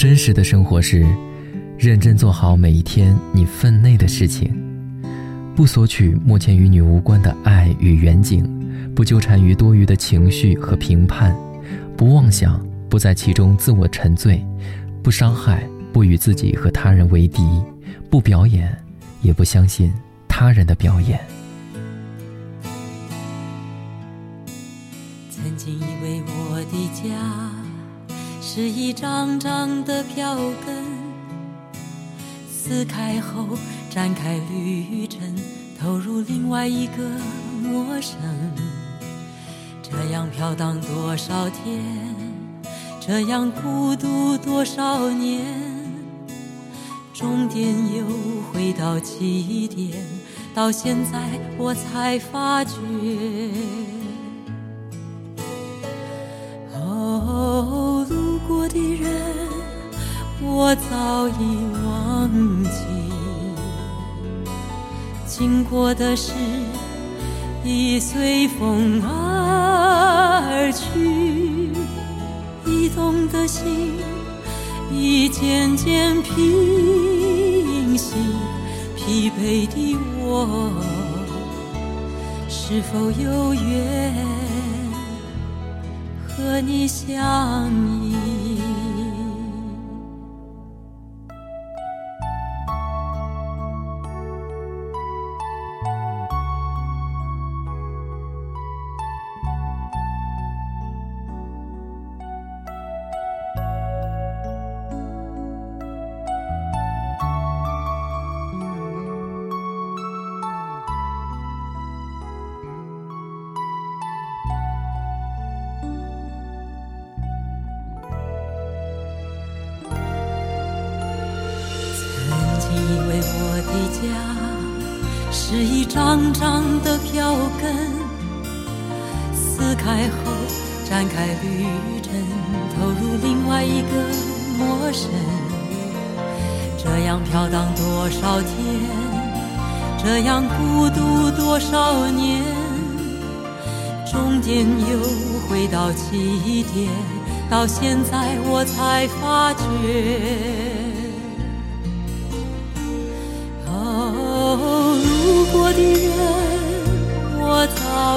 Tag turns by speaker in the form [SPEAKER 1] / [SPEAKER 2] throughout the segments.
[SPEAKER 1] 真实的生活是，认真做好每一天你分内的事情，不索取目前与你无关的爱与远景，不纠缠于多余的情绪和评判，不妄想，不在其中自我沉醉，不伤害，不与自己和他人为敌，不表演，也不相信他人的表演。
[SPEAKER 2] 曾经以为我的家。是一张张的票根，撕开后展开旅程，投入另外一个陌生。这样飘荡多少天，这样孤独多少年，终点又回到起点，到现在我才发觉。我早已忘记；经过的事已随风而去，移动的心已渐渐平息。疲惫的我，是否有缘和你相依？我的家是一张张的票根，撕开后展开旅程，投入另外一个陌生。这样飘荡多少天，这样孤独多少年，终点又回到起点，到现在我才发觉。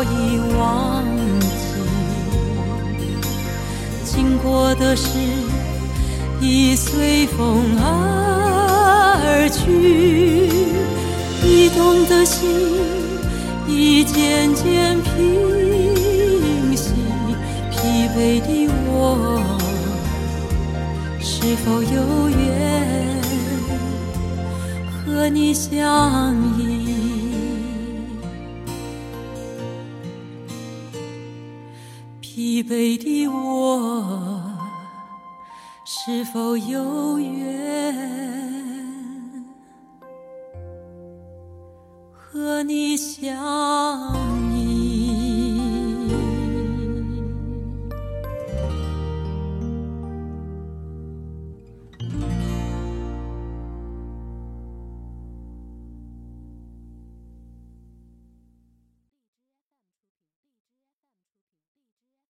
[SPEAKER 2] 已忘记；经过的事，已随风而去。移动的心，已渐渐平息。疲惫的我，是否有缘和你相依？疲惫的我，是否有缘和你相遇？